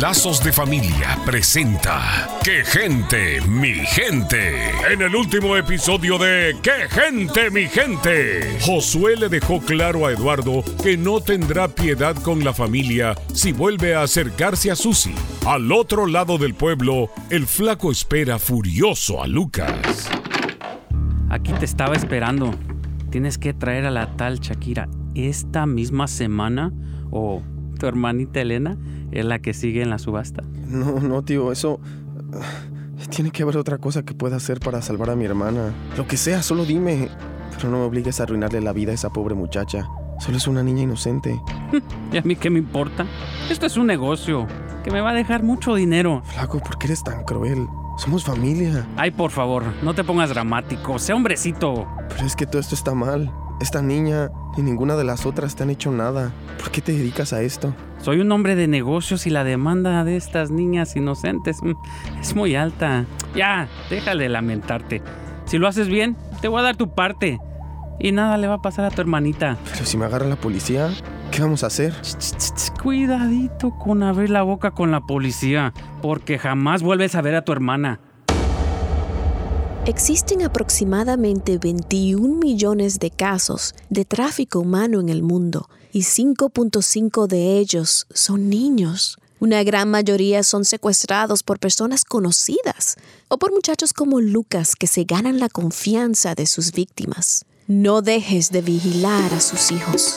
Lazos de Familia presenta ¡Qué gente, mi gente! En el último episodio de ¡Qué gente, mi gente! Josué le dejó claro a Eduardo que no tendrá piedad con la familia si vuelve a acercarse a Susi. Al otro lado del pueblo, el flaco espera furioso a Lucas. Aquí te estaba esperando. Tienes que traer a la tal Shakira esta misma semana o tu hermanita Elena es la que sigue en la subasta. No, no, tío, eso... Tiene que haber otra cosa que pueda hacer para salvar a mi hermana. Lo que sea, solo dime. Pero no me obligues a arruinarle la vida a esa pobre muchacha. Solo es una niña inocente. ¿Y a mí qué me importa? Esto es un negocio que me va a dejar mucho dinero. Flaco, ¿por qué eres tan cruel? Somos familia. Ay, por favor, no te pongas dramático. Sea hombrecito. Pero es que todo esto está mal. Esta niña ni ninguna de las otras te han hecho nada. ¿Por qué te dedicas a esto? Soy un hombre de negocios y la demanda de estas niñas inocentes mm, es muy alta. Ya, déjale lamentarte. Si lo haces bien, te voy a dar tu parte. Y nada le va a pasar a tu hermanita. Pero si me agarra la policía, ¿qué vamos a hacer? Ch, ch, ch, Cuidadito con abrir la boca con la policía, porque jamás vuelves a ver a tu hermana. Existen aproximadamente 21 millones de casos de tráfico humano en el mundo y 5.5 de ellos son niños. Una gran mayoría son secuestrados por personas conocidas o por muchachos como Lucas que se ganan la confianza de sus víctimas. No dejes de vigilar a sus hijos.